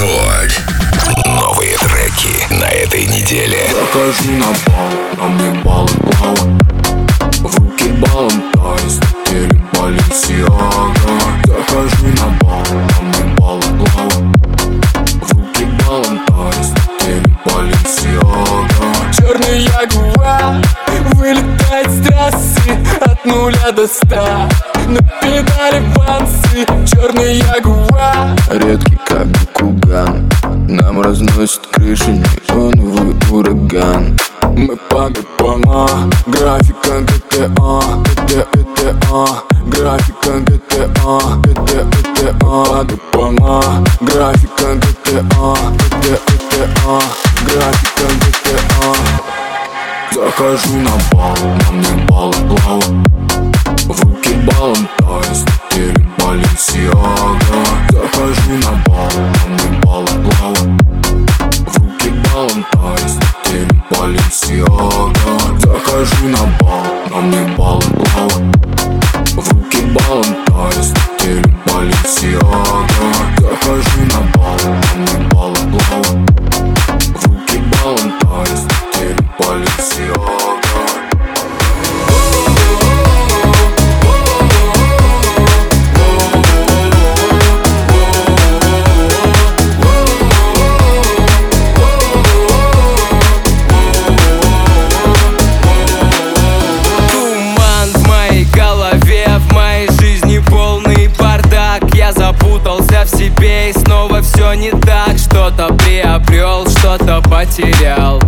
Рекорд. Новые треки на этой неделе. Закажи на бал, на мне баллы плавают В руки балом тайс, теле Баленсиага. Закажи на бал, на мне баллы плавают В руки балом тайс, теле Баленсиага. Черный ягуар вылетает с трассы От нуля до ста. На педали бансы Черный ягуар. Редкий как Бакуган Нам разносит крыши неоновый ураган. Мы по ГПМА, графика ГТА ГТ, ГТА, графика ГТА ГТ, ГТА, ГПМА, графика ГТА ГТ, ГТА, графика ГТА Захожу на бал, на мне баллы плавают. В руки балом тайс, теле Баленсиага. Захожу на Захожу на бал, на мне потерял.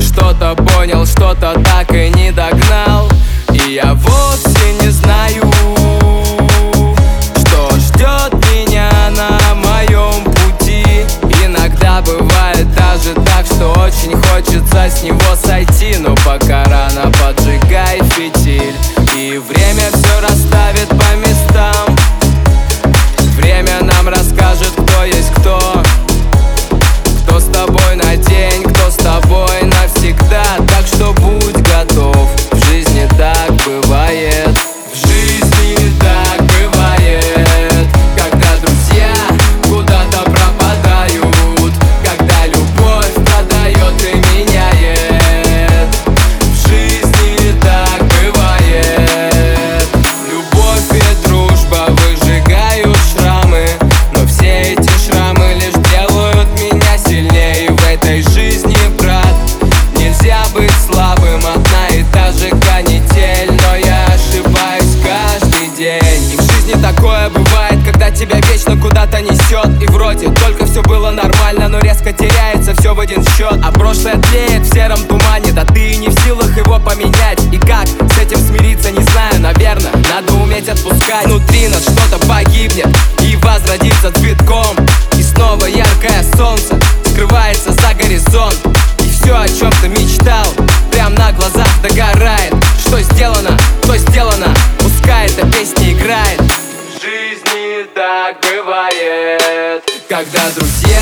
Что-то понял, что-то так поменять. И как с этим смириться, не знаю, наверное. Надо уметь отпускать Внутри нас что-то погибнет и возродится цветком. И снова яркое солнце скрывается за горизонт. И все, о чем ты мечтал, прям на глазах догорает. Что сделано, то сделано, пускай эта песня играет. В жизни так бывает. Когда друзья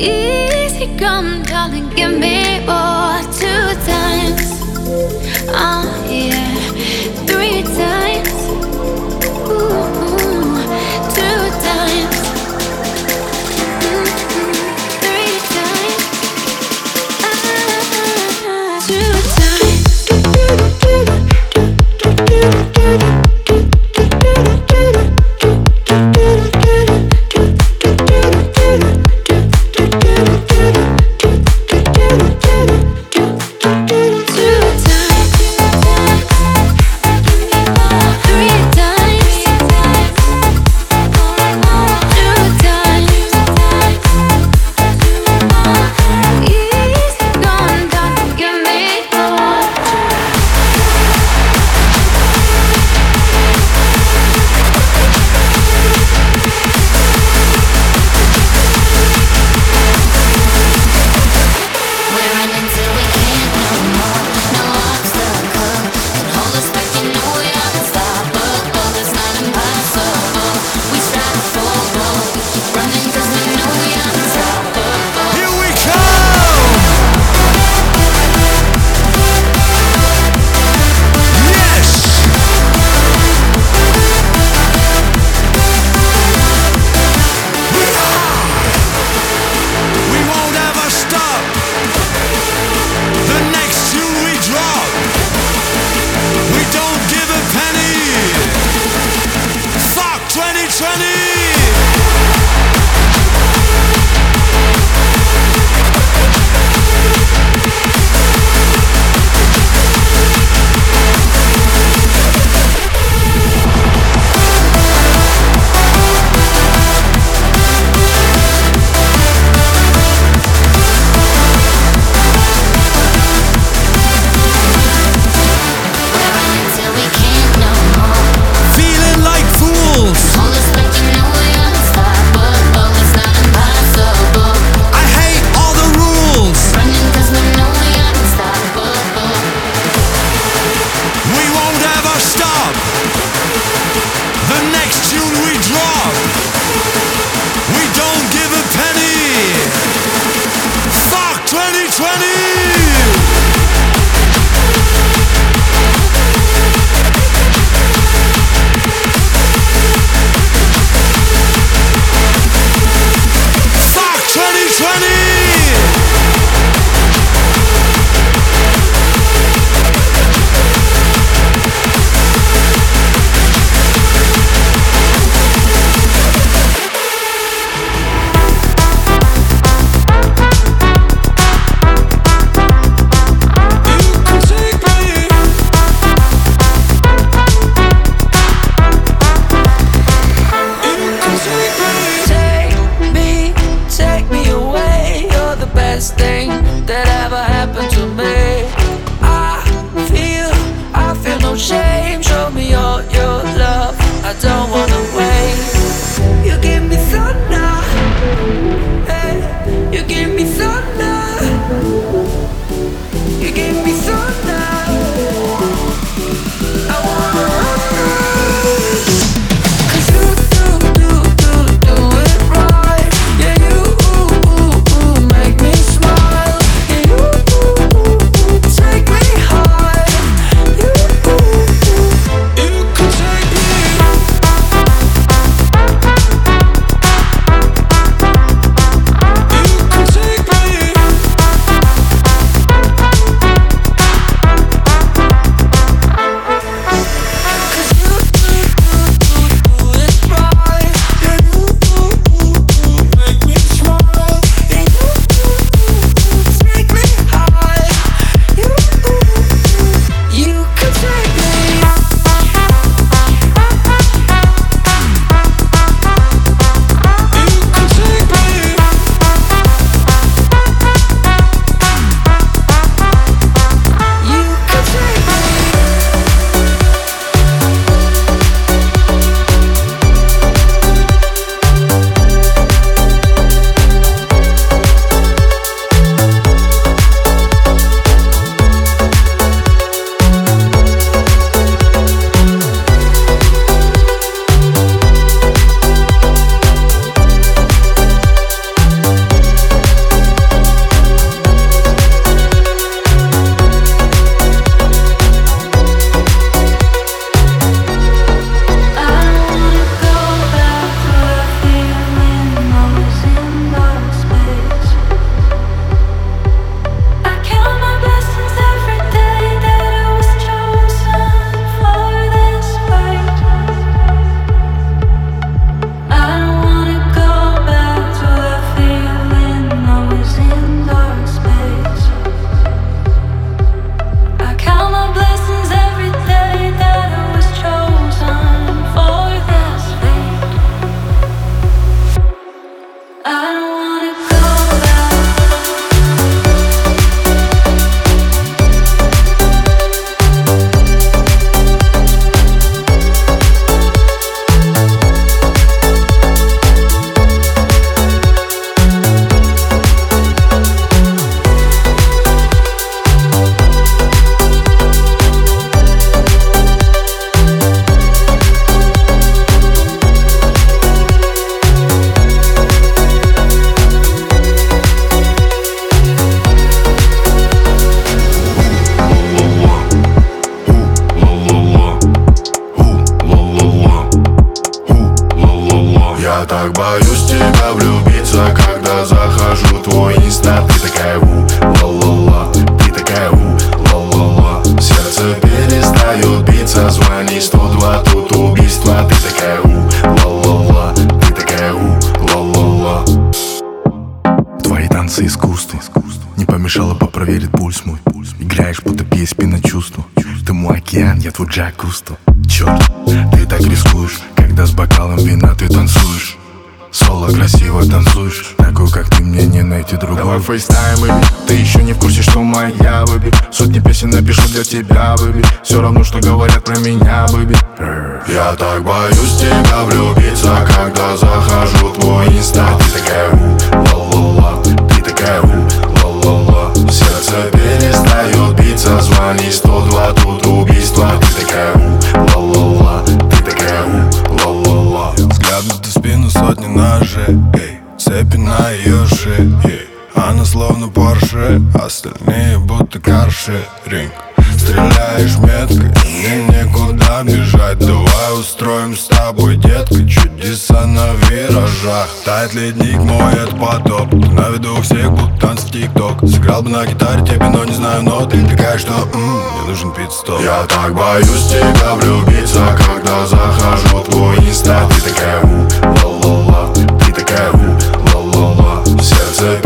Easy come, darling, give me Svenny! Влюбиться, когда захожу твой инста. Ты такая у, ла-ла-ла, ты такая у, ла-ла-ла. Сердце перестает биться, звони 102, тут убийство. Ты такая у, ла-ла-ла, ты такая у, ла-ла-ла. Твои танцы искусство Не помешало попроверить пульс мой. Играешь будто PSP на чувство Ты мой океан, я твой Джак Кусто Черт, ты так рискуешь Когда с бокалом вина ты танцуешь. Соло красиво танцуешь Такую, как ты, мне не найти другую. Давай FaceTime, baby Ты еще не в курсе, что моя, baby Сотни песен напишу для тебя, baby Все равно, что говорят про меня, бэби Я так боюсь тебя влюбиться Когда захожу в твой инста. Ты такая бежать Давай устроим с тобой, детка Чудеса на виражах. Тает ледник мой, это потоп. На виду всех, будто танцы в тик-ток. Сыграл бы на гитаре тебе, но не знаю ноты Такая, что м, мне нужен пит-стоп Я так боюсь тебя влюбиться Когда захожу в твой инста Ты такая у, ла-ла-ла Ты такая у, ла-ла-ла Сердце